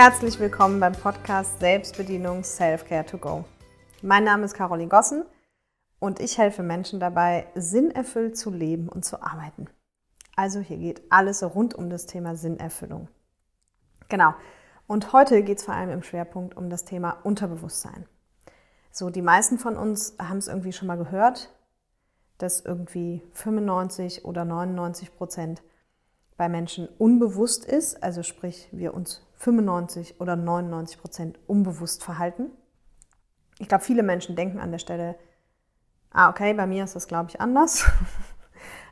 Herzlich willkommen beim Podcast Selbstbedienung Self-Care to Go. Mein Name ist Caroline Gossen und ich helfe Menschen dabei, sinnerfüllt zu leben und zu arbeiten. Also hier geht alles rund um das Thema Sinnerfüllung. Genau. Und heute geht es vor allem im Schwerpunkt um das Thema Unterbewusstsein. So, die meisten von uns haben es irgendwie schon mal gehört, dass irgendwie 95 oder 99 Prozent bei Menschen unbewusst ist, also sprich wir uns 95 oder 99 Prozent unbewusst verhalten. Ich glaube, viele Menschen denken an der Stelle, ah, okay, bei mir ist das, glaube ich, anders.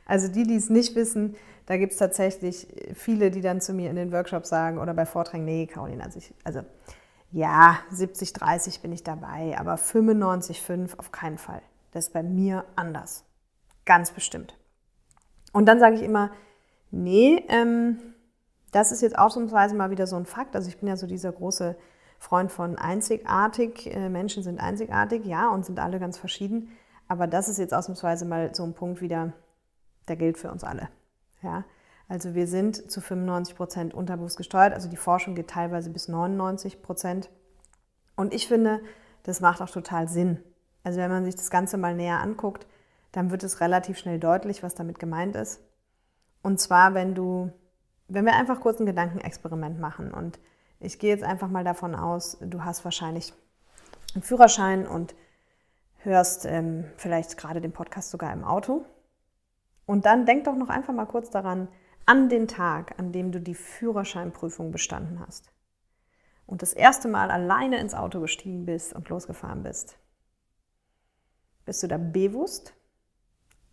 Also die, die es nicht wissen, da gibt es tatsächlich viele, die dann zu mir in den Workshops sagen oder bei Vorträgen, nee, Caroline, also, ich, also ja, 70, 30 bin ich dabei, aber 95, 5 auf keinen Fall. Das ist bei mir anders. Ganz bestimmt. Und dann sage ich immer, nee, ähm, das ist jetzt ausnahmsweise mal wieder so ein Fakt. Also ich bin ja so dieser große Freund von einzigartig. Äh, Menschen sind einzigartig, ja, und sind alle ganz verschieden. Aber das ist jetzt ausnahmsweise mal so ein Punkt wieder, der gilt für uns alle. Ja? Also wir sind zu 95 Prozent unterbewusst gesteuert. Also die Forschung geht teilweise bis 99 Prozent. Und ich finde, das macht auch total Sinn. Also wenn man sich das Ganze mal näher anguckt, dann wird es relativ schnell deutlich, was damit gemeint ist. Und zwar, wenn du wenn wir einfach kurz ein Gedankenexperiment machen und ich gehe jetzt einfach mal davon aus, du hast wahrscheinlich einen Führerschein und hörst ähm, vielleicht gerade den Podcast sogar im Auto. Und dann denk doch noch einfach mal kurz daran, an den Tag, an dem du die Führerscheinprüfung bestanden hast und das erste Mal alleine ins Auto gestiegen bist und losgefahren bist. Bist du da bewusst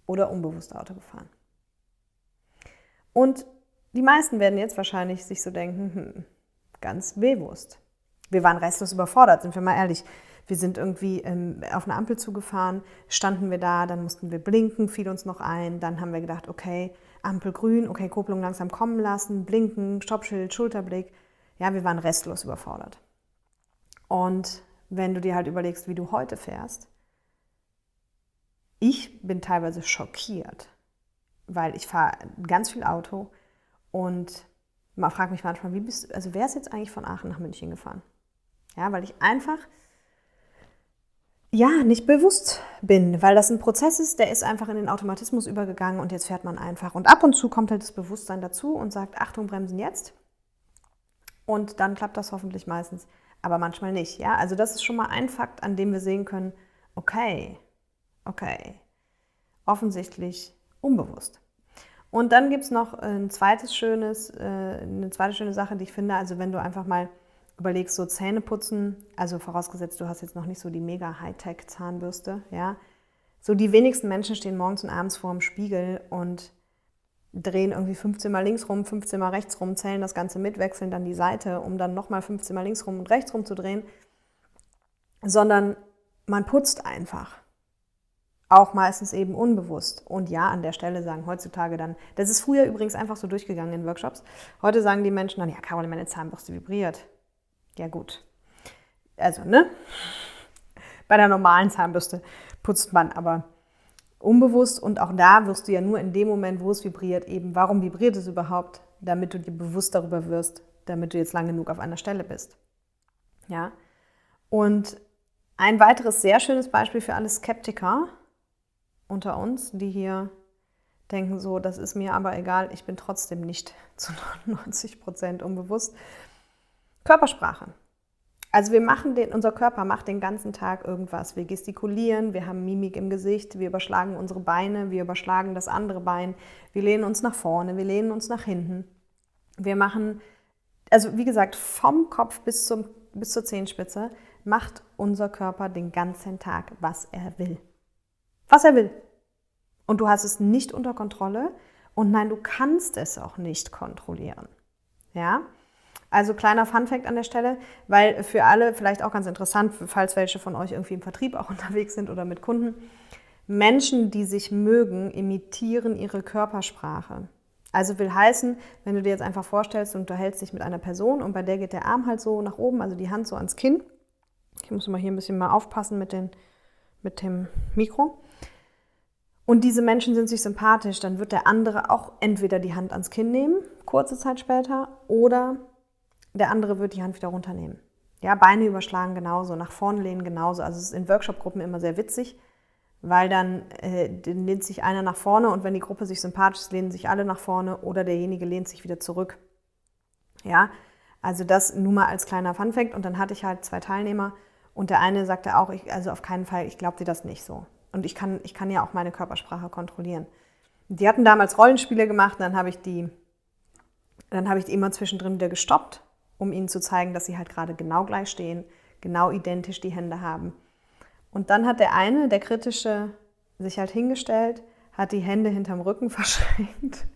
oder unbewusst Auto gefahren? Und die meisten werden jetzt wahrscheinlich sich so denken, hm, ganz bewusst. Wir waren restlos überfordert, sind wir mal ehrlich. Wir sind irgendwie ähm, auf eine Ampel zugefahren, standen wir da, dann mussten wir blinken, fiel uns noch ein. Dann haben wir gedacht, okay, Ampel grün, okay, Kupplung langsam kommen lassen, blinken, Stoppschild, Schulterblick. Ja, wir waren restlos überfordert. Und wenn du dir halt überlegst, wie du heute fährst, ich bin teilweise schockiert, weil ich fahre ganz viel Auto, und man fragt mich manchmal, wie bist also wer ist jetzt eigentlich von Aachen nach München gefahren? Ja, weil ich einfach ja, nicht bewusst bin, weil das ein Prozess ist, der ist einfach in den Automatismus übergegangen und jetzt fährt man einfach. Und ab und zu kommt halt das Bewusstsein dazu und sagt, Achtung, bremsen jetzt. Und dann klappt das hoffentlich meistens, aber manchmal nicht. Ja, also das ist schon mal ein Fakt, an dem wir sehen können, okay, okay, offensichtlich unbewusst. Und dann gibt es noch ein zweites schönes, äh, eine zweite schöne Sache, die ich finde. Also wenn du einfach mal überlegst, so Zähne putzen, also vorausgesetzt, du hast jetzt noch nicht so die mega Hightech-Zahnbürste, ja. So die wenigsten Menschen stehen morgens und abends vor dem Spiegel und drehen irgendwie 15 mal links rum, 15 mal rechts rum, zählen das Ganze mit, wechseln dann die Seite, um dann nochmal 15 mal links rum und rechts rum zu drehen, sondern man putzt einfach auch meistens eben unbewusst. Und ja, an der Stelle sagen heutzutage dann, das ist früher übrigens einfach so durchgegangen in Workshops. Heute sagen die Menschen dann, ja, Caroline, meine Zahnbürste vibriert. Ja, gut. Also, ne? Bei der normalen Zahnbürste putzt man aber unbewusst und auch da wirst du ja nur in dem Moment, wo es vibriert, eben, warum vibriert es überhaupt, damit du dir bewusst darüber wirst, damit du jetzt lang genug auf einer Stelle bist. Ja. Und ein weiteres sehr schönes Beispiel für alle Skeptiker, unter uns, die hier denken, so, das ist mir aber egal, ich bin trotzdem nicht zu 99 Prozent unbewusst. Körpersprache. Also wir machen den, unser Körper macht den ganzen Tag irgendwas. Wir gestikulieren, wir haben Mimik im Gesicht, wir überschlagen unsere Beine, wir überschlagen das andere Bein, wir lehnen uns nach vorne, wir lehnen uns nach hinten. Wir machen, also wie gesagt, vom Kopf bis, zum, bis zur Zehenspitze macht unser Körper den ganzen Tag, was er will was er will. Und du hast es nicht unter Kontrolle und nein, du kannst es auch nicht kontrollieren. Ja? Also kleiner Funfact an der Stelle, weil für alle vielleicht auch ganz interessant, falls welche von euch irgendwie im Vertrieb auch unterwegs sind oder mit Kunden. Menschen, die sich mögen, imitieren ihre Körpersprache. Also will heißen, wenn du dir jetzt einfach vorstellst, du unterhältst dich mit einer Person und bei der geht der Arm halt so nach oben, also die Hand so ans Kinn. Ich muss mal hier ein bisschen mal aufpassen mit, den, mit dem Mikro und diese Menschen sind sich sympathisch, dann wird der andere auch entweder die Hand ans Kinn nehmen, kurze Zeit später, oder der andere wird die Hand wieder runternehmen. Ja, Beine überschlagen genauso, nach vorne lehnen genauso. Also es ist in Workshop-Gruppen immer sehr witzig, weil dann äh, lehnt sich einer nach vorne und wenn die Gruppe sich sympathisch ist, lehnen sich alle nach vorne oder derjenige lehnt sich wieder zurück. Ja, also das nur mal als kleiner Funfact. Und dann hatte ich halt zwei Teilnehmer und der eine sagte auch, ich, also auf keinen Fall, ich glaube dir das nicht so. Und ich kann, ich kann ja auch meine Körpersprache kontrollieren. Die hatten damals Rollenspiele gemacht, dann habe ich die, dann habe ich die immer zwischendrin wieder gestoppt, um ihnen zu zeigen, dass sie halt gerade genau gleich stehen, genau identisch die Hände haben. Und dann hat der eine, der kritische, sich halt hingestellt, hat die Hände hinterm Rücken verschränkt.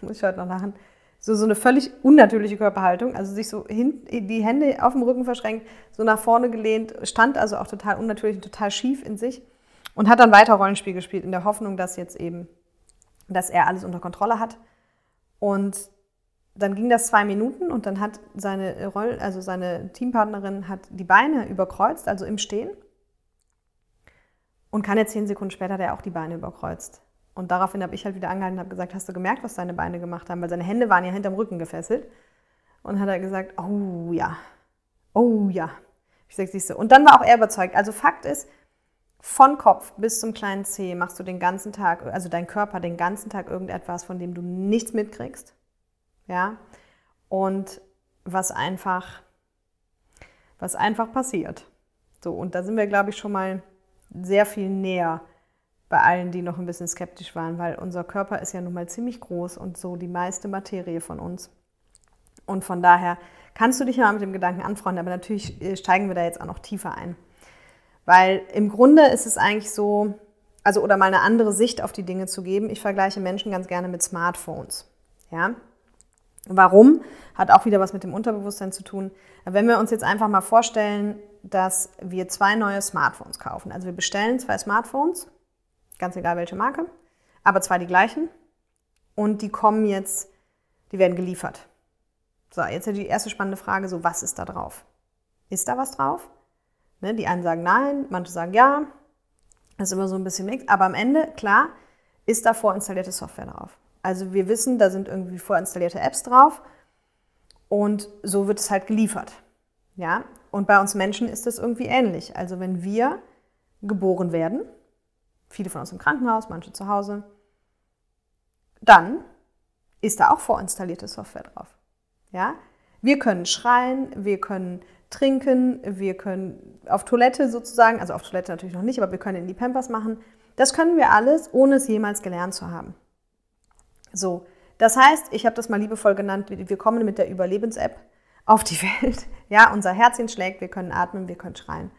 Muss ich heute noch lachen. So, so eine völlig unnatürliche Körperhaltung, also sich so hin, die Hände auf dem Rücken verschränkt, so nach vorne gelehnt, stand also auch total unnatürlich und total schief in sich und hat dann weiter Rollenspiel gespielt in der Hoffnung, dass jetzt eben, dass er alles unter Kontrolle hat. Und dann ging das zwei Minuten und dann hat seine Roll, also seine Teampartnerin hat die Beine überkreuzt, also im Stehen. Und keine zehn Sekunden später hat er auch die Beine überkreuzt. Und daraufhin habe ich halt wieder angehalten und habe gesagt, hast du gemerkt, was deine Beine gemacht haben? Weil seine Hände waren ja hinterm Rücken gefesselt. Und hat er gesagt, oh ja, oh ja. Ich sage, siehst du. Und dann war auch er überzeugt. Also Fakt ist, von Kopf bis zum kleinen Zeh machst du den ganzen Tag, also dein Körper den ganzen Tag irgendetwas, von dem du nichts mitkriegst. Ja. Und was einfach, was einfach passiert. So, und da sind wir, glaube ich, schon mal sehr viel näher bei allen, die noch ein bisschen skeptisch waren, weil unser Körper ist ja nun mal ziemlich groß und so die meiste Materie von uns. Und von daher kannst du dich ja mal mit dem Gedanken anfreunden, aber natürlich äh, steigen wir da jetzt auch noch tiefer ein. Weil im Grunde ist es eigentlich so, also oder mal eine andere Sicht auf die Dinge zu geben. Ich vergleiche Menschen ganz gerne mit Smartphones. Ja? Warum? Hat auch wieder was mit dem Unterbewusstsein zu tun. Wenn wir uns jetzt einfach mal vorstellen, dass wir zwei neue Smartphones kaufen. Also wir bestellen zwei Smartphones ganz egal welche Marke, aber zwei die gleichen. Und die kommen jetzt, die werden geliefert. So, jetzt die erste spannende Frage, so was ist da drauf? Ist da was drauf? Ne, die einen sagen nein, manche sagen ja. Das ist immer so ein bisschen mix. Aber am Ende, klar, ist da vorinstallierte Software drauf. Also wir wissen, da sind irgendwie vorinstallierte Apps drauf und so wird es halt geliefert. Ja? Und bei uns Menschen ist das irgendwie ähnlich. Also wenn wir geboren werden, viele von uns im Krankenhaus, manche zu Hause, dann ist da auch vorinstallierte Software drauf. Ja? Wir können schreien, wir können trinken, wir können auf Toilette sozusagen, also auf Toilette natürlich noch nicht, aber wir können in die Pampers machen. Das können wir alles, ohne es jemals gelernt zu haben. So, das heißt, ich habe das mal liebevoll genannt, wir kommen mit der Überlebens-App auf die Welt. Ja, unser Herzchen schlägt, wir können atmen, wir können schreien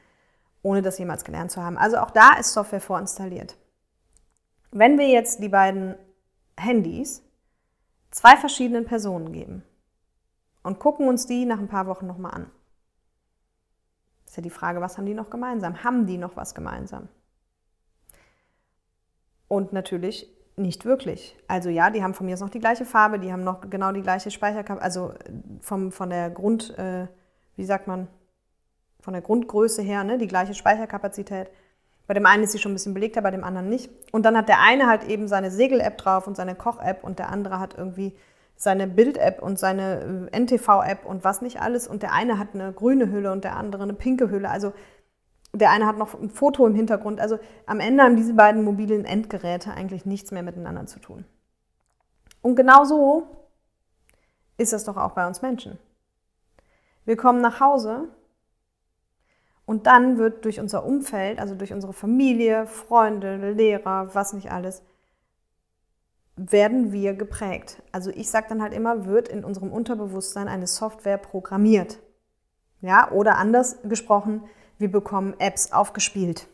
ohne das jemals gelernt zu haben. Also auch da ist Software vorinstalliert. Wenn wir jetzt die beiden Handys zwei verschiedenen Personen geben und gucken uns die nach ein paar Wochen nochmal an, ist ja die Frage, was haben die noch gemeinsam? Haben die noch was gemeinsam? Und natürlich nicht wirklich. Also ja, die haben von mir aus noch die gleiche Farbe, die haben noch genau die gleiche Speicherkapazität, also vom, von der Grund, äh, wie sagt man, von der Grundgröße her, ne, die gleiche Speicherkapazität. Bei dem einen ist sie schon ein bisschen belegter, bei dem anderen nicht. Und dann hat der eine halt eben seine Segel-App drauf und seine Koch-App und der andere hat irgendwie seine Bild-App und seine äh, NTV-App und was nicht alles. Und der eine hat eine grüne Hülle und der andere eine pinke Hülle. Also der eine hat noch ein Foto im Hintergrund. Also am Ende haben diese beiden mobilen Endgeräte eigentlich nichts mehr miteinander zu tun. Und genau so ist das doch auch bei uns Menschen. Wir kommen nach Hause und dann wird durch unser Umfeld, also durch unsere Familie, Freunde, Lehrer, was nicht alles, werden wir geprägt. Also ich sage dann halt immer, wird in unserem Unterbewusstsein eine Software programmiert. Ja, oder anders gesprochen, wir bekommen Apps aufgespielt.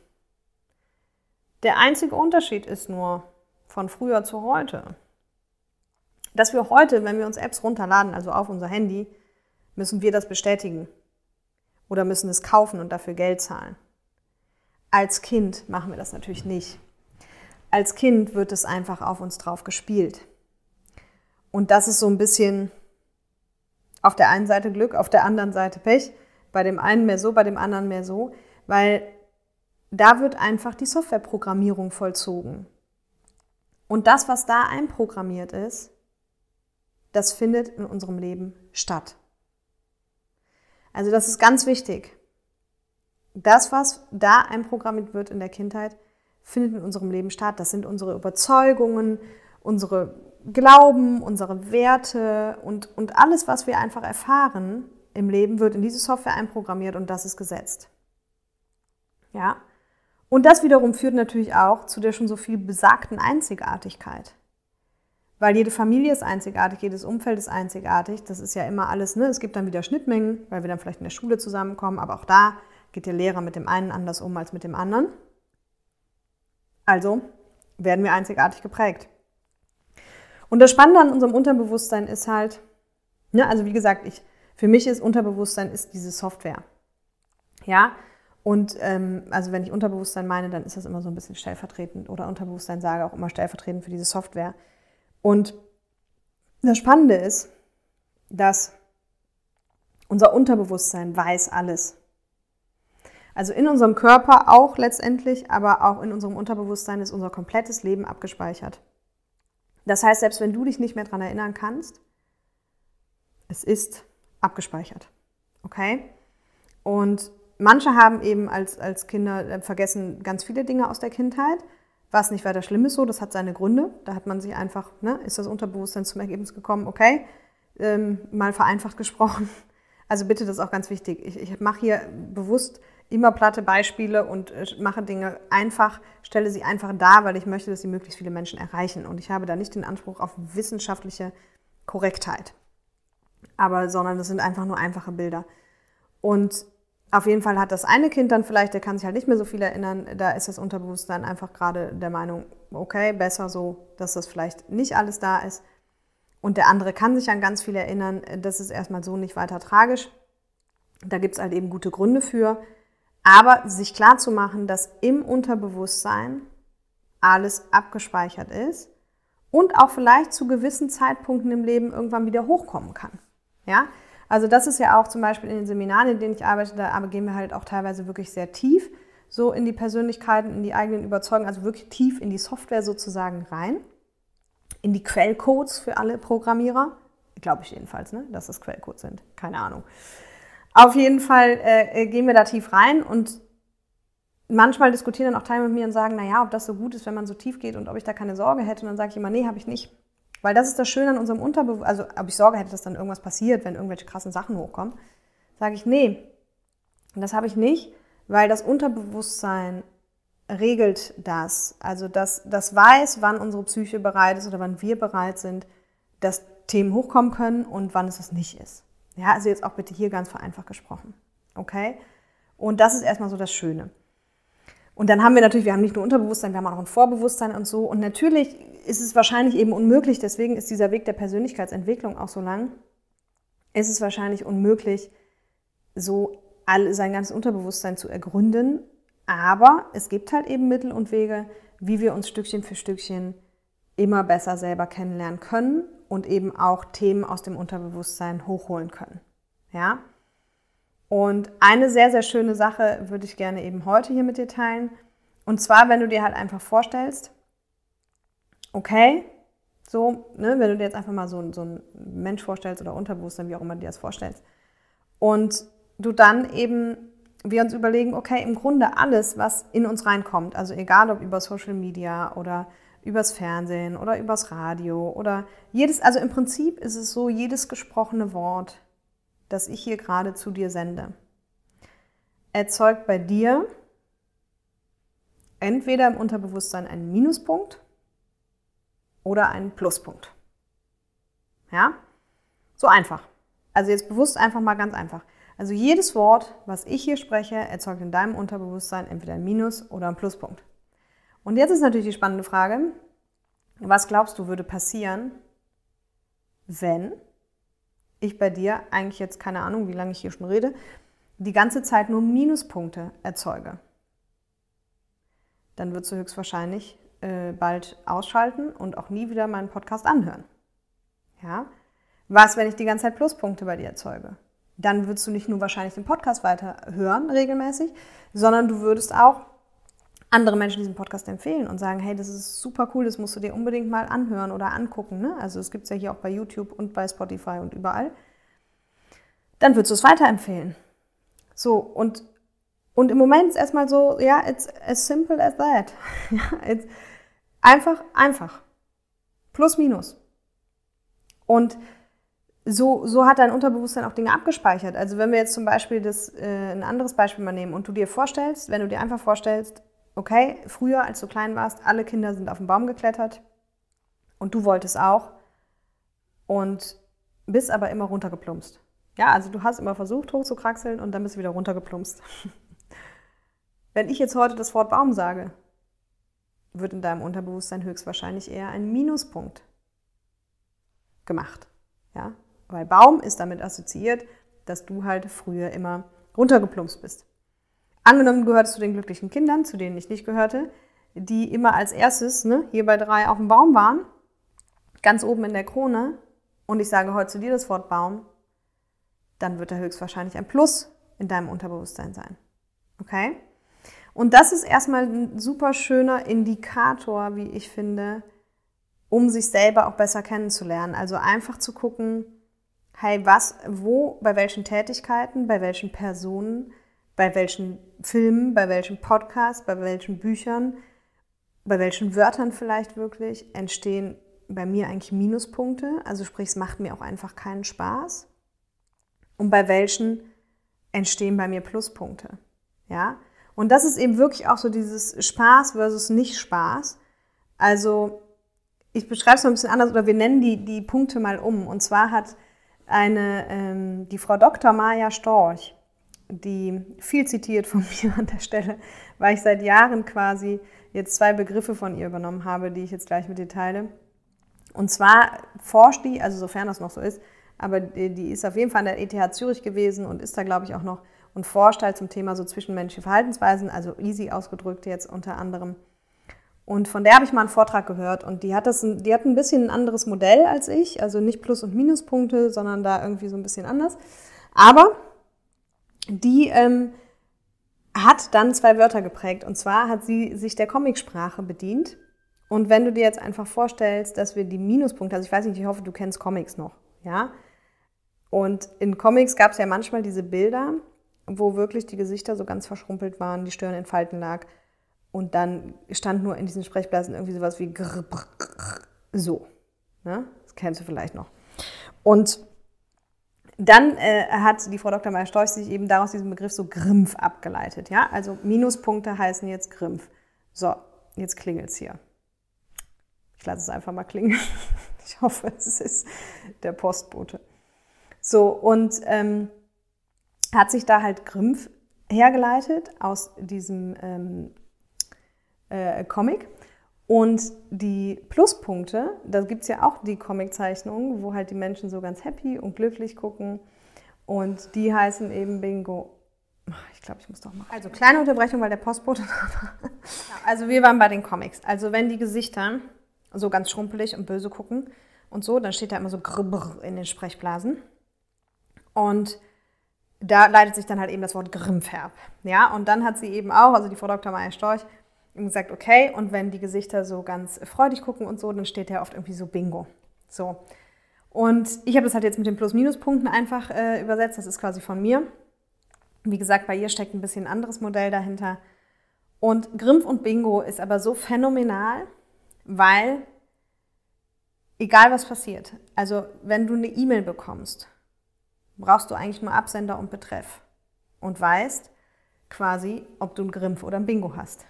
Der einzige Unterschied ist nur von früher zu heute, dass wir heute, wenn wir uns Apps runterladen, also auf unser Handy, müssen wir das bestätigen oder müssen es kaufen und dafür Geld zahlen. Als Kind machen wir das natürlich nicht. Als Kind wird es einfach auf uns drauf gespielt. Und das ist so ein bisschen auf der einen Seite Glück, auf der anderen Seite Pech. Bei dem einen mehr so, bei dem anderen mehr so, weil da wird einfach die Softwareprogrammierung vollzogen. Und das, was da einprogrammiert ist, das findet in unserem Leben statt. Also das ist ganz wichtig. Das, was da einprogrammiert wird in der Kindheit, findet in unserem Leben statt. Das sind unsere Überzeugungen, unsere Glauben, unsere Werte und, und alles, was wir einfach erfahren im Leben, wird in diese Software einprogrammiert und das ist gesetzt. Ja. Und das wiederum führt natürlich auch zu der schon so viel besagten Einzigartigkeit. Weil jede Familie ist einzigartig, jedes Umfeld ist einzigartig. Das ist ja immer alles, ne? Es gibt dann wieder Schnittmengen, weil wir dann vielleicht in der Schule zusammenkommen, aber auch da geht der Lehrer mit dem einen anders um als mit dem anderen. Also werden wir einzigartig geprägt. Und das Spannende an unserem Unterbewusstsein ist halt, ne, also wie gesagt, ich, für mich ist Unterbewusstsein ist diese Software. Ja, und ähm, also wenn ich Unterbewusstsein meine, dann ist das immer so ein bisschen stellvertretend oder Unterbewusstsein sage auch immer stellvertretend für diese Software. Und das Spannende ist, dass unser Unterbewusstsein weiß alles. Also in unserem Körper auch letztendlich, aber auch in unserem Unterbewusstsein ist unser komplettes Leben abgespeichert. Das heißt, selbst wenn du dich nicht mehr daran erinnern kannst, es ist abgespeichert. Okay? Und manche haben eben als, als Kinder äh, vergessen ganz viele Dinge aus der Kindheit, was nicht weiter schlimm ist so, das hat seine Gründe. Da hat man sich einfach, ne, ist das Unterbewusstsein zum Ergebnis gekommen, okay, ähm, mal vereinfacht gesprochen. Also bitte, das ist auch ganz wichtig. Ich, ich mache hier bewusst immer platte Beispiele und äh, mache Dinge einfach, stelle sie einfach dar, weil ich möchte, dass sie möglichst viele Menschen erreichen. Und ich habe da nicht den Anspruch auf wissenschaftliche Korrektheit. Aber, sondern das sind einfach nur einfache Bilder. Und auf jeden Fall hat das eine Kind dann vielleicht, der kann sich halt nicht mehr so viel erinnern, da ist das Unterbewusstsein einfach gerade der Meinung, okay, besser so, dass das vielleicht nicht alles da ist. Und der andere kann sich an ganz viel erinnern, das ist erstmal so nicht weiter tragisch. Da gibt es halt eben gute Gründe für. Aber sich klar zu machen, dass im Unterbewusstsein alles abgespeichert ist und auch vielleicht zu gewissen Zeitpunkten im Leben irgendwann wieder hochkommen kann. Ja, also das ist ja auch zum Beispiel in den Seminaren, in denen ich arbeite, da gehen wir halt auch teilweise wirklich sehr tief so in die Persönlichkeiten, in die eigenen Überzeugungen, also wirklich tief in die Software sozusagen rein, in die Quellcodes für alle Programmierer. Glaube ich jedenfalls, ne? dass das Quellcodes sind. Keine Ahnung. Auf jeden Fall äh, gehen wir da tief rein und manchmal diskutieren dann auch Teile mit mir und sagen, naja, ob das so gut ist, wenn man so tief geht und ob ich da keine Sorge hätte. Und dann sage ich immer, nee, habe ich nicht. Weil das ist das Schöne an unserem Unterbewusstsein, also ob ich Sorge hätte, dass dann irgendwas passiert, wenn irgendwelche krassen Sachen hochkommen. Sage ich, nee, das habe ich nicht, weil das Unterbewusstsein regelt das. Also das, das weiß, wann unsere Psyche bereit ist oder wann wir bereit sind, dass Themen hochkommen können und wann es es nicht ist. Ja, also jetzt auch bitte hier ganz vereinfacht gesprochen. Okay? Und das ist erstmal so das Schöne. Und dann haben wir natürlich, wir haben nicht nur Unterbewusstsein, wir haben auch ein Vorbewusstsein und so. Und natürlich ist es wahrscheinlich eben unmöglich, deswegen ist dieser Weg der Persönlichkeitsentwicklung auch so lang, ist es wahrscheinlich unmöglich, so all, sein ganzes Unterbewusstsein zu ergründen. Aber es gibt halt eben Mittel und Wege, wie wir uns Stückchen für Stückchen immer besser selber kennenlernen können und eben auch Themen aus dem Unterbewusstsein hochholen können. Ja? Und eine sehr, sehr schöne Sache würde ich gerne eben heute hier mit dir teilen. Und zwar, wenn du dir halt einfach vorstellst, okay, so, ne, wenn du dir jetzt einfach mal so, so einen Mensch vorstellst oder Unterbewusstsein, wie auch immer du dir das vorstellst. Und du dann eben, wir uns überlegen, okay, im Grunde alles, was in uns reinkommt, also egal ob über Social Media oder übers Fernsehen oder übers Radio oder jedes, also im Prinzip ist es so, jedes gesprochene Wort, das ich hier gerade zu dir sende, erzeugt bei dir entweder im Unterbewusstsein einen Minuspunkt oder einen Pluspunkt. Ja? So einfach. Also jetzt bewusst einfach mal ganz einfach. Also jedes Wort, was ich hier spreche, erzeugt in deinem Unterbewusstsein entweder ein Minus oder ein Pluspunkt. Und jetzt ist natürlich die spannende Frage, was glaubst du würde passieren, wenn ich bei dir eigentlich jetzt keine Ahnung, wie lange ich hier schon rede, die ganze Zeit nur Minuspunkte erzeuge? Dann wirst du höchstwahrscheinlich äh, bald ausschalten und auch nie wieder meinen Podcast anhören. Ja? Was, wenn ich die ganze Zeit Pluspunkte bei dir erzeuge? Dann würdest du nicht nur wahrscheinlich den Podcast weiter hören regelmäßig, sondern du würdest auch andere Menschen diesen Podcast empfehlen und sagen, hey, das ist super cool, das musst du dir unbedingt mal anhören oder angucken. Ne? Also es gibt es ja hier auch bei YouTube und bei Spotify und überall. dann würdest du es weiterempfehlen. So, und, und im Moment ist erstmal so, ja, it's as simple as that. Ja, einfach, einfach. Plus, minus. Und so, so hat dein Unterbewusstsein auch Dinge abgespeichert. Also wenn wir jetzt zum Beispiel das, äh, ein anderes Beispiel mal nehmen und du dir vorstellst, wenn du dir einfach vorstellst, okay, früher, als du klein warst, alle Kinder sind auf den Baum geklettert und du wolltest auch und bist aber immer runtergeplumpst. Ja, also du hast immer versucht, hochzukraxeln und dann bist du wieder runtergeplumpst. Wenn ich jetzt heute das Wort Baum sage, wird in deinem Unterbewusstsein höchstwahrscheinlich eher ein Minuspunkt gemacht. Ja, weil Baum ist damit assoziiert, dass du halt früher immer runtergeplumpst bist. Angenommen, du gehörst zu den glücklichen Kindern, zu denen ich nicht gehörte, die immer als erstes ne, hier bei drei auf dem Baum waren, ganz oben in der Krone, und ich sage heute zu dir das Wort Baum, dann wird da höchstwahrscheinlich ein Plus in deinem Unterbewusstsein sein. Okay? Und das ist erstmal ein super schöner Indikator, wie ich finde, um sich selber auch besser kennenzulernen. Also einfach zu gucken, hey, was, wo, bei welchen Tätigkeiten, bei welchen Personen, bei welchen Filmen, bei welchen Podcasts, bei welchen Büchern, bei welchen Wörtern vielleicht wirklich entstehen bei mir eigentlich Minuspunkte. Also sprich, es macht mir auch einfach keinen Spaß. Und bei welchen entstehen bei mir Pluspunkte. Ja? Und das ist eben wirklich auch so dieses Spaß versus Nicht-Spaß. Also ich beschreibe es mal ein bisschen anders oder wir nennen die, die Punkte mal um. Und zwar hat eine, ähm, die Frau Dr. Maja Storch, die viel zitiert von mir an der Stelle, weil ich seit Jahren quasi jetzt zwei Begriffe von ihr übernommen habe, die ich jetzt gleich mit dir teile. Und zwar forscht die, also sofern das noch so ist, aber die, ist auf jeden Fall an der ETH Zürich gewesen und ist da, glaube ich, auch noch und forscht halt zum Thema so zwischenmenschliche Verhaltensweisen, also easy ausgedrückt jetzt unter anderem. Und von der habe ich mal einen Vortrag gehört und die hat, das, die hat ein bisschen ein anderes Modell als ich, also nicht Plus- und Minuspunkte, sondern da irgendwie so ein bisschen anders. Aber die ähm, hat dann zwei Wörter geprägt und zwar hat sie sich der Comicsprache bedient. Und wenn du dir jetzt einfach vorstellst, dass wir die Minuspunkte, also ich weiß nicht, ich hoffe, du kennst Comics noch, ja? Und in Comics gab es ja manchmal diese Bilder, wo wirklich die Gesichter so ganz verschrumpelt waren, die Stirn in Falten lag. Und dann stand nur in diesen Sprechblasen irgendwie sowas wie grr, brr, grr, so. Ne? Das kennst du vielleicht noch. Und dann äh, hat die Frau Dr. Meyer-Storch sich eben daraus diesen Begriff so Grimpf abgeleitet. Ja? Also Minuspunkte heißen jetzt Grimpf. So, jetzt klingelt es hier. Ich lasse es einfach mal klingeln. Ich hoffe, es ist der Postbote. So, und ähm, hat sich da halt Grimpf hergeleitet aus diesem ähm, äh, Comic. Und die Pluspunkte, da gibt es ja auch die Comiczeichnungen, wo halt die Menschen so ganz happy und glücklich gucken. Und die heißen eben Bingo. Ich glaube, ich muss doch mal. Also kleine Unterbrechung, weil der Postbote war. also wir waren bei den Comics. Also wenn die Gesichter so ganz schrumpelig und böse gucken und so, dann steht da immer so Grrr in den Sprechblasen. Und da leitet sich dann halt eben das Wort Grimmfärb. Ja, und dann hat sie eben auch, also die Frau Dr. Maya Storch, gesagt, okay, und wenn die Gesichter so ganz freudig gucken und so, dann steht ja oft irgendwie so Bingo. So. Und ich habe das halt jetzt mit den Plus-Minus-Punkten einfach äh, übersetzt. Das ist quasi von mir. Wie gesagt, bei ihr steckt ein bisschen anderes Modell dahinter. Und Grimpf und Bingo ist aber so phänomenal, weil egal was passiert, also wenn du eine E-Mail bekommst, brauchst du eigentlich nur Absender und Betreff und weißt quasi, ob du ein Grimpf oder ein Bingo hast.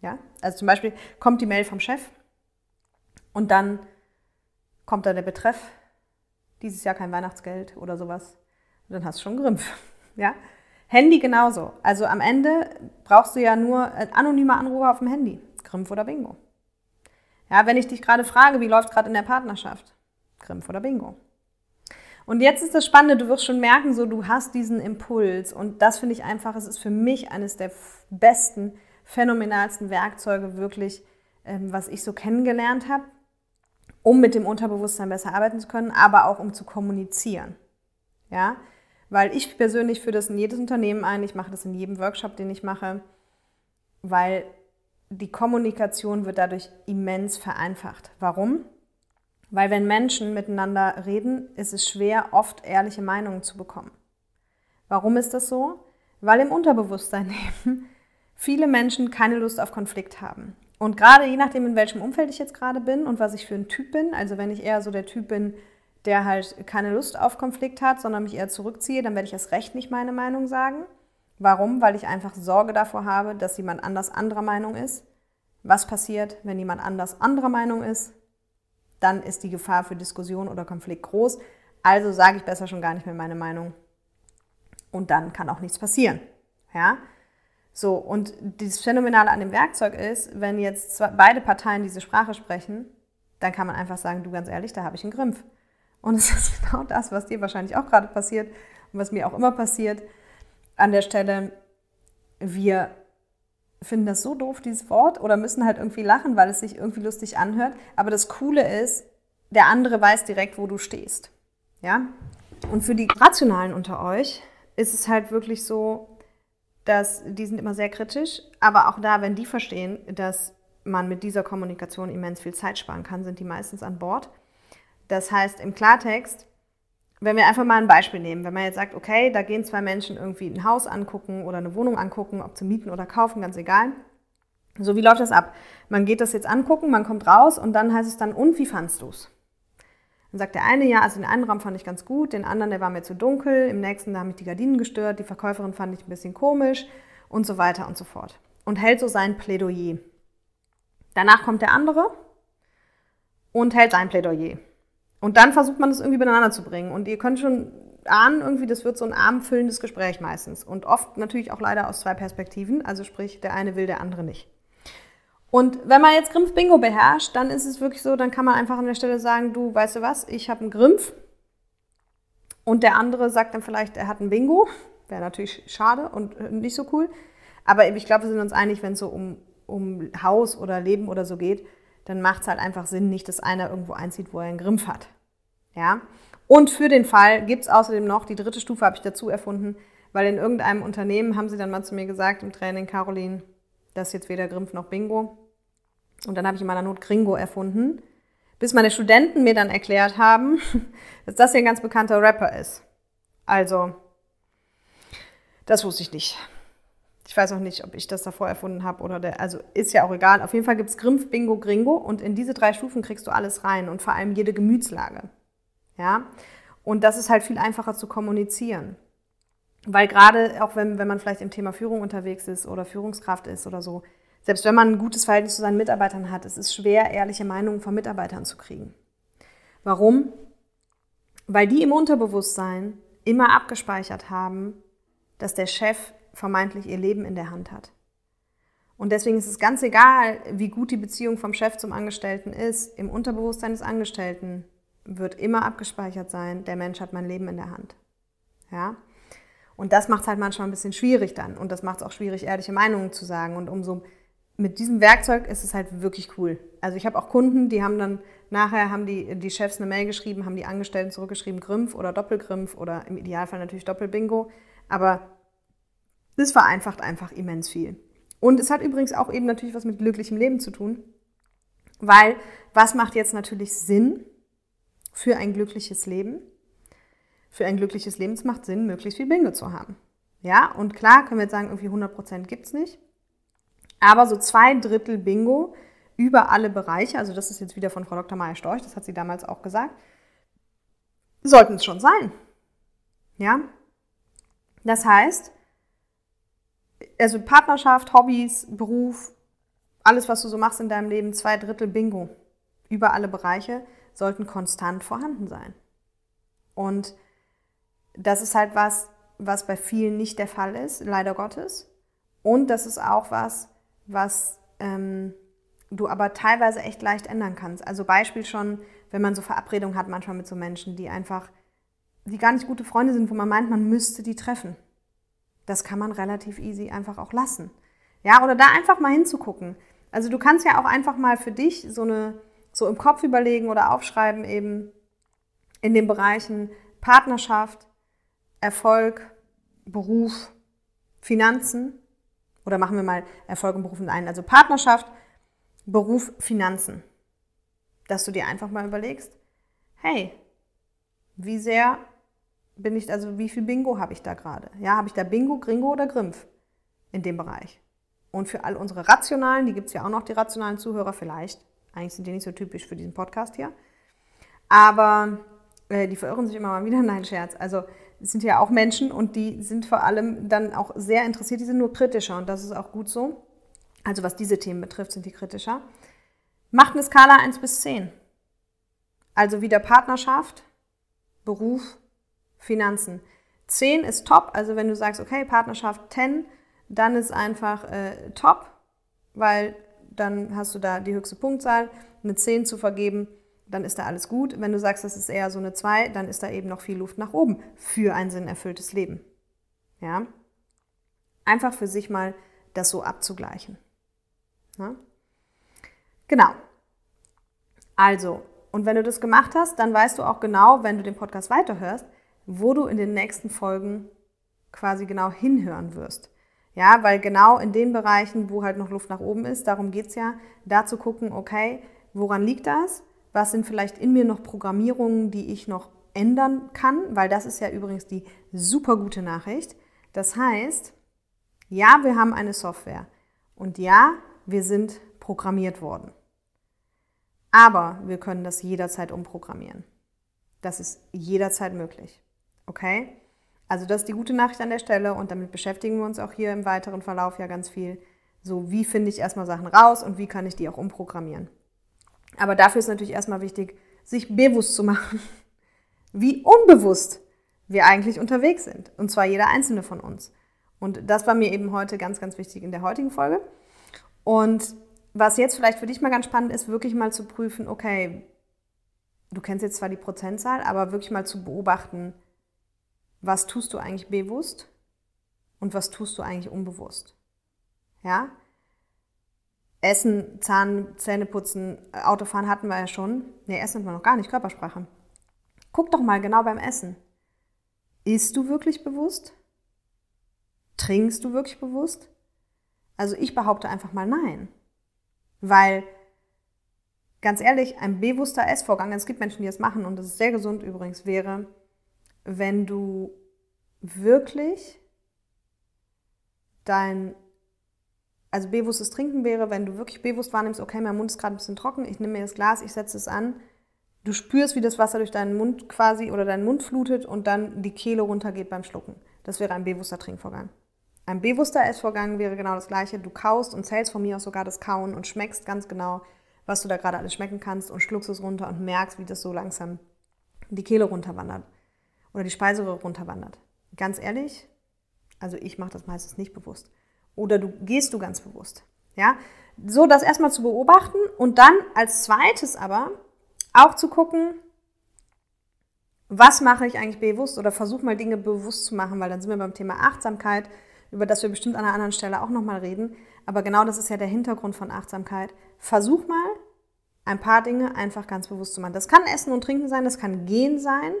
Ja? Also zum Beispiel kommt die Mail vom Chef und dann kommt da der Betreff, dieses Jahr kein Weihnachtsgeld oder sowas. Und dann hast du schon Grimpf. Ja? Handy genauso. Also am Ende brauchst du ja nur anonyme Anrufe auf dem Handy. Grimpf oder Bingo. Ja, wenn ich dich gerade frage, wie läuft gerade in der Partnerschaft? Grimpf oder Bingo. Und jetzt ist das Spannende, du wirst schon merken, so du hast diesen Impuls und das finde ich einfach, es ist für mich eines der besten phänomenalsten Werkzeuge wirklich, ähm, was ich so kennengelernt habe, um mit dem Unterbewusstsein besser arbeiten zu können, aber auch um zu kommunizieren. Ja, weil ich persönlich führe das in jedes Unternehmen ein, ich mache das in jedem Workshop, den ich mache, weil die Kommunikation wird dadurch immens vereinfacht. Warum? Weil wenn Menschen miteinander reden, ist es schwer, oft ehrliche Meinungen zu bekommen. Warum ist das so? Weil im Unterbewusstsein eben viele Menschen keine Lust auf Konflikt haben. Und gerade je nachdem, in welchem Umfeld ich jetzt gerade bin und was ich für ein Typ bin, also wenn ich eher so der Typ bin, der halt keine Lust auf Konflikt hat, sondern mich eher zurückziehe, dann werde ich erst recht nicht meine Meinung sagen. Warum? Weil ich einfach Sorge davor habe, dass jemand anders anderer Meinung ist. Was passiert, wenn jemand anders anderer Meinung ist? Dann ist die Gefahr für Diskussion oder Konflikt groß. Also sage ich besser schon gar nicht mehr meine Meinung. Und dann kann auch nichts passieren. Ja? So, und das Phänomenale an dem Werkzeug ist, wenn jetzt zwei, beide Parteien diese Sprache sprechen, dann kann man einfach sagen, du ganz ehrlich, da habe ich einen Grimpf. Und es ist genau das, was dir wahrscheinlich auch gerade passiert und was mir auch immer passiert. An der Stelle, wir finden das so doof, dieses Wort, oder müssen halt irgendwie lachen, weil es sich irgendwie lustig anhört. Aber das Coole ist, der andere weiß direkt, wo du stehst. Ja? Und für die Rationalen unter euch ist es halt wirklich so, dass die sind immer sehr kritisch, aber auch da, wenn die verstehen, dass man mit dieser Kommunikation immens viel Zeit sparen kann, sind die meistens an Bord. Das heißt im Klartext, wenn wir einfach mal ein Beispiel nehmen, wenn man jetzt sagt, okay, da gehen zwei Menschen irgendwie ein Haus angucken oder eine Wohnung angucken, ob zu mieten oder kaufen, ganz egal. So, wie läuft das ab? Man geht das jetzt angucken, man kommt raus und dann heißt es dann, und wie fandst du es? Dann sagt der eine, ja, also den einen Raum fand ich ganz gut, den anderen, der war mir zu dunkel, im nächsten, da haben mich die Gardinen gestört, die Verkäuferin fand ich ein bisschen komisch und so weiter und so fort. Und hält so sein Plädoyer. Danach kommt der andere und hält sein Plädoyer. Und dann versucht man das irgendwie miteinander zu bringen. Und ihr könnt schon ahnen, irgendwie, das wird so ein armfüllendes Gespräch meistens. Und oft natürlich auch leider aus zwei Perspektiven. Also sprich, der eine will, der andere nicht. Und wenn man jetzt Grimpf Bingo beherrscht, dann ist es wirklich so, dann kann man einfach an der Stelle sagen, du, weißt du was, ich habe einen Grimpf. Und der andere sagt dann vielleicht, er hat ein Bingo. Wäre natürlich schade und nicht so cool. Aber ich glaube, wir sind uns einig, wenn es so um, um Haus oder Leben oder so geht, dann macht es halt einfach Sinn, nicht, dass einer irgendwo einzieht, wo er einen Grimpf hat. Ja? Und für den Fall gibt es außerdem noch, die dritte Stufe habe ich dazu erfunden, weil in irgendeinem Unternehmen haben sie dann mal zu mir gesagt im Training, Caroline, das ist jetzt weder Grimpf noch Bingo. Und dann habe ich in meiner Not Gringo erfunden, bis meine Studenten mir dann erklärt haben, dass das hier ein ganz bekannter Rapper ist. Also, das wusste ich nicht. Ich weiß auch nicht, ob ich das davor erfunden habe oder der, also ist ja auch egal. Auf jeden Fall gibt es Grimpf, Bingo, Gringo und in diese drei Stufen kriegst du alles rein und vor allem jede Gemütslage. Ja? Und das ist halt viel einfacher zu kommunizieren. Weil gerade auch wenn, wenn man vielleicht im Thema Führung unterwegs ist oder Führungskraft ist oder so, selbst wenn man ein gutes Verhältnis zu seinen Mitarbeitern hat, es ist schwer, ehrliche Meinungen von Mitarbeitern zu kriegen. Warum? Weil die im Unterbewusstsein immer abgespeichert haben, dass der Chef vermeintlich ihr Leben in der Hand hat. Und deswegen ist es ganz egal, wie gut die Beziehung vom Chef zum Angestellten ist. Im Unterbewusstsein des Angestellten wird immer abgespeichert sein, der Mensch hat mein Leben in der Hand. Ja? Und das macht es halt manchmal ein bisschen schwierig dann. Und das macht es auch schwierig, ehrliche Meinungen zu sagen. Und umso mit diesem Werkzeug ist es halt wirklich cool. Also ich habe auch Kunden, die haben dann nachher haben die, die Chefs eine Mail geschrieben, haben die Angestellten zurückgeschrieben, Grimpf oder Doppelgrimpf oder im Idealfall natürlich Doppelbingo. Aber das vereinfacht einfach immens viel. Und es hat übrigens auch eben natürlich was mit glücklichem Leben zu tun, weil was macht jetzt natürlich Sinn für ein glückliches Leben? Für ein glückliches Leben macht Sinn, möglichst viel Bingo zu haben. Ja, und klar können wir jetzt sagen, irgendwie 100% gibt es nicht. Aber so zwei Drittel Bingo über alle Bereiche, also das ist jetzt wieder von Frau Dr. Maya Storch, das hat sie damals auch gesagt, sollten es schon sein. Ja? Das heißt, also Partnerschaft, Hobbys, Beruf, alles, was du so machst in deinem Leben, zwei Drittel Bingo über alle Bereiche sollten konstant vorhanden sein. Und das ist halt was, was bei vielen nicht der Fall ist, leider Gottes. Und das ist auch was, was ähm, du aber teilweise echt leicht ändern kannst. Also Beispiel schon, wenn man so Verabredungen hat manchmal mit so Menschen, die einfach, die gar nicht gute Freunde sind, wo man meint, man müsste die treffen das kann man relativ easy einfach auch lassen. Ja, oder da einfach mal hinzugucken. Also du kannst ja auch einfach mal für dich so eine so im Kopf überlegen oder aufschreiben eben in den Bereichen Partnerschaft, Erfolg, Beruf, Finanzen oder machen wir mal Erfolg und Beruf in einen, also Partnerschaft, Beruf, Finanzen. Dass du dir einfach mal überlegst, hey, wie sehr bin ich, also wie viel Bingo habe ich da gerade? Ja, habe ich da Bingo, Gringo oder Grimpf in dem Bereich? Und für all unsere rationalen, die gibt es ja auch noch, die rationalen Zuhörer vielleicht, eigentlich sind die nicht so typisch für diesen Podcast hier, aber äh, die verirren sich immer mal wieder, nein, Scherz. Also sind ja auch Menschen und die sind vor allem dann auch sehr interessiert, die sind nur kritischer und das ist auch gut so. Also was diese Themen betrifft, sind die kritischer. Macht eine Skala 1 bis 10. Also wieder Partnerschaft, Beruf, Finanzen. 10 ist top, also wenn du sagst, okay, Partnerschaft 10, dann ist einfach äh, top, weil dann hast du da die höchste Punktzahl. Eine 10 zu vergeben, dann ist da alles gut. Wenn du sagst, das ist eher so eine 2, dann ist da eben noch viel Luft nach oben für ein sinnerfülltes Leben. Ja? Einfach für sich mal das so abzugleichen. Ja? Genau. Also, und wenn du das gemacht hast, dann weißt du auch genau, wenn du den Podcast weiterhörst, wo du in den nächsten Folgen quasi genau hinhören wirst. Ja, weil genau in den Bereichen, wo halt noch Luft nach oben ist, darum geht es ja, da zu gucken, okay, woran liegt das? Was sind vielleicht in mir noch Programmierungen, die ich noch ändern kann? Weil das ist ja übrigens die super gute Nachricht. Das heißt, ja, wir haben eine Software und ja, wir sind programmiert worden. Aber wir können das jederzeit umprogrammieren. Das ist jederzeit möglich. Okay? Also das ist die gute Nachricht an der Stelle und damit beschäftigen wir uns auch hier im weiteren Verlauf ja ganz viel. So, wie finde ich erstmal Sachen raus und wie kann ich die auch umprogrammieren? Aber dafür ist natürlich erstmal wichtig, sich bewusst zu machen, wie unbewusst wir eigentlich unterwegs sind. Und zwar jeder einzelne von uns. Und das war mir eben heute ganz, ganz wichtig in der heutigen Folge. Und was jetzt vielleicht für dich mal ganz spannend ist, wirklich mal zu prüfen, okay, du kennst jetzt zwar die Prozentzahl, aber wirklich mal zu beobachten, was tust du eigentlich bewusst und was tust du eigentlich unbewusst. Ja? Essen, Zahn, Zähne putzen, Autofahren hatten wir ja schon. Nee, Essen hatten wir noch gar nicht, Körpersprache. Guck doch mal genau beim Essen. Isst du wirklich bewusst? Trinkst du wirklich bewusst? Also ich behaupte einfach mal nein. Weil, ganz ehrlich, ein bewusster Essvorgang, es gibt Menschen, die das machen und das ist sehr gesund übrigens, wäre, wenn du wirklich dein, also bewusstes Trinken wäre, wenn du wirklich bewusst wahrnimmst, okay, mein Mund ist gerade ein bisschen trocken, ich nehme mir das Glas, ich setze es an, du spürst, wie das Wasser durch deinen Mund quasi oder deinen Mund flutet und dann die Kehle runtergeht beim Schlucken. Das wäre ein bewusster Trinkvorgang. Ein bewusster Essvorgang wäre genau das gleiche. Du kaust und zählst von mir aus sogar das Kauen und schmeckst ganz genau, was du da gerade alles schmecken kannst und schluckst es runter und merkst, wie das so langsam die Kehle runterwandert oder die Speiseröhre runterwandert. Ganz ehrlich, also ich mache das meistens nicht bewusst. Oder du gehst du ganz bewusst. Ja, so das erstmal zu beobachten und dann als zweites aber auch zu gucken, was mache ich eigentlich bewusst oder versuch mal Dinge bewusst zu machen, weil dann sind wir beim Thema Achtsamkeit über das wir bestimmt an einer anderen Stelle auch nochmal reden. Aber genau das ist ja der Hintergrund von Achtsamkeit. Versuch mal, ein paar Dinge einfach ganz bewusst zu machen. Das kann Essen und Trinken sein, das kann Gehen sein,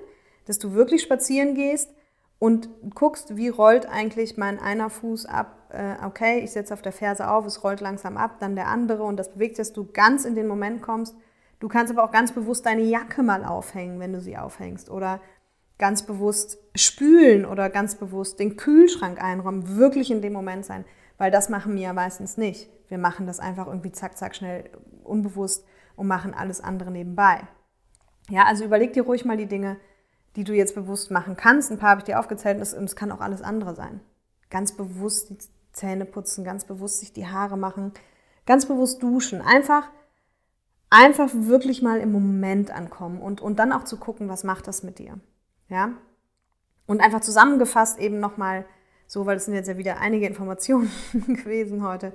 dass du wirklich spazieren gehst und guckst, wie rollt eigentlich mein einer Fuß ab. Äh, okay, ich setze auf der Ferse auf, es rollt langsam ab, dann der andere und das bewegt, dass du ganz in den Moment kommst. Du kannst aber auch ganz bewusst deine Jacke mal aufhängen, wenn du sie aufhängst. Oder ganz bewusst spülen oder ganz bewusst den Kühlschrank einräumen, wirklich in dem Moment sein, weil das machen wir ja meistens nicht. Wir machen das einfach irgendwie zack, zack, schnell, unbewusst und machen alles andere nebenbei. Ja, also überleg dir ruhig mal die Dinge, die du jetzt bewusst machen kannst. Ein paar habe ich dir aufgezählt und es kann auch alles andere sein. Ganz bewusst die Zähne putzen, ganz bewusst sich die Haare machen, ganz bewusst duschen. Einfach, einfach wirklich mal im Moment ankommen und, und dann auch zu gucken, was macht das mit dir. Ja? Und einfach zusammengefasst eben nochmal, so, weil es sind jetzt ja wieder einige Informationen gewesen heute,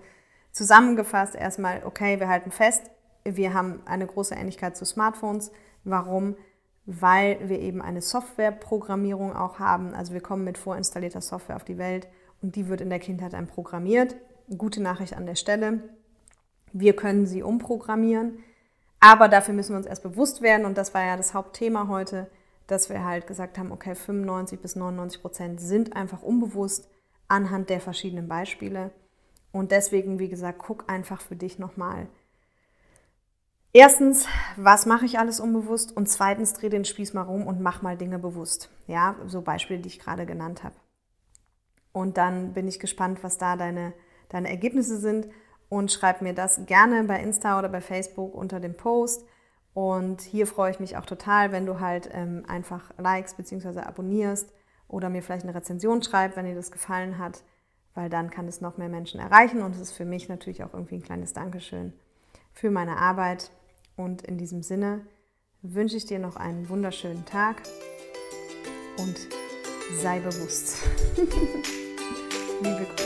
zusammengefasst erstmal, okay, wir halten fest, wir haben eine große Ähnlichkeit zu Smartphones. Warum? Weil wir eben eine Softwareprogrammierung auch haben. Also wir kommen mit vorinstallierter Software auf die Welt und die wird in der Kindheit dann programmiert. Gute Nachricht an der Stelle. Wir können sie umprogrammieren, aber dafür müssen wir uns erst bewusst werden und das war ja das Hauptthema heute dass wir halt gesagt haben, okay, 95 bis 99 Prozent sind einfach unbewusst anhand der verschiedenen Beispiele. Und deswegen, wie gesagt, guck einfach für dich nochmal, Erstens, was mache ich alles unbewusst? Und zweitens, dreh den Spieß mal rum und mach mal Dinge bewusst. Ja, so Beispiele, die ich gerade genannt habe. Und dann bin ich gespannt, was da deine, deine Ergebnisse sind. Und schreib mir das gerne bei Insta oder bei Facebook unter dem Post. Und hier freue ich mich auch total, wenn du halt ähm, einfach likes bzw. abonnierst oder mir vielleicht eine Rezension schreibst, wenn dir das gefallen hat, weil dann kann es noch mehr Menschen erreichen und es ist für mich natürlich auch irgendwie ein kleines Dankeschön für meine Arbeit. Und in diesem Sinne wünsche ich dir noch einen wunderschönen Tag und sei bewusst. Liebe Grüße.